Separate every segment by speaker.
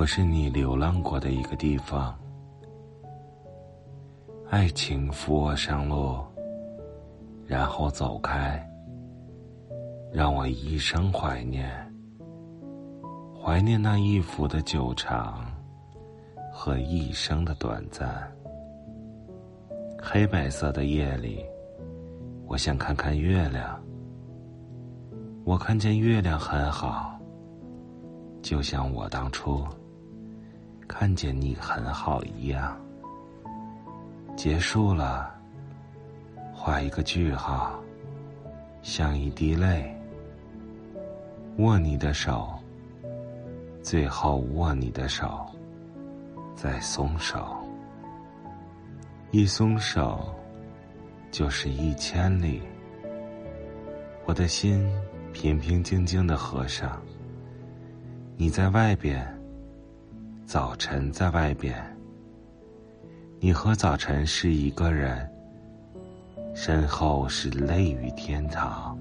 Speaker 1: 我是你流浪过的一个地方。爱情扶我上路，然后走开，让我一生怀念，怀念那一幅的久长和一生的短暂。黑白色的夜里，我想看看月亮。我看见月亮很好，就像我当初看见你很好一样。结束了，画一个句号，像一滴泪。握你的手，最后握你的手，再松手。一松手，就是一千里。我的心平平静静的合上。你在外边，早晨在外边。你和早晨是一个人，身后是泪雨天堂。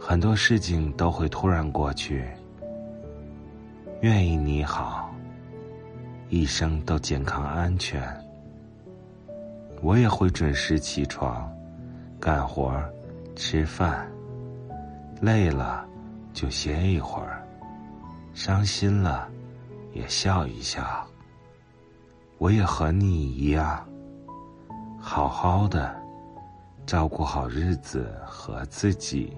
Speaker 1: 很多事情都会突然过去。愿意你好，一生都健康安全。我也会准时起床，干活吃饭。累了就歇一会儿，伤心了也笑一笑。我也和你一样，好好的照顾好日子和自己。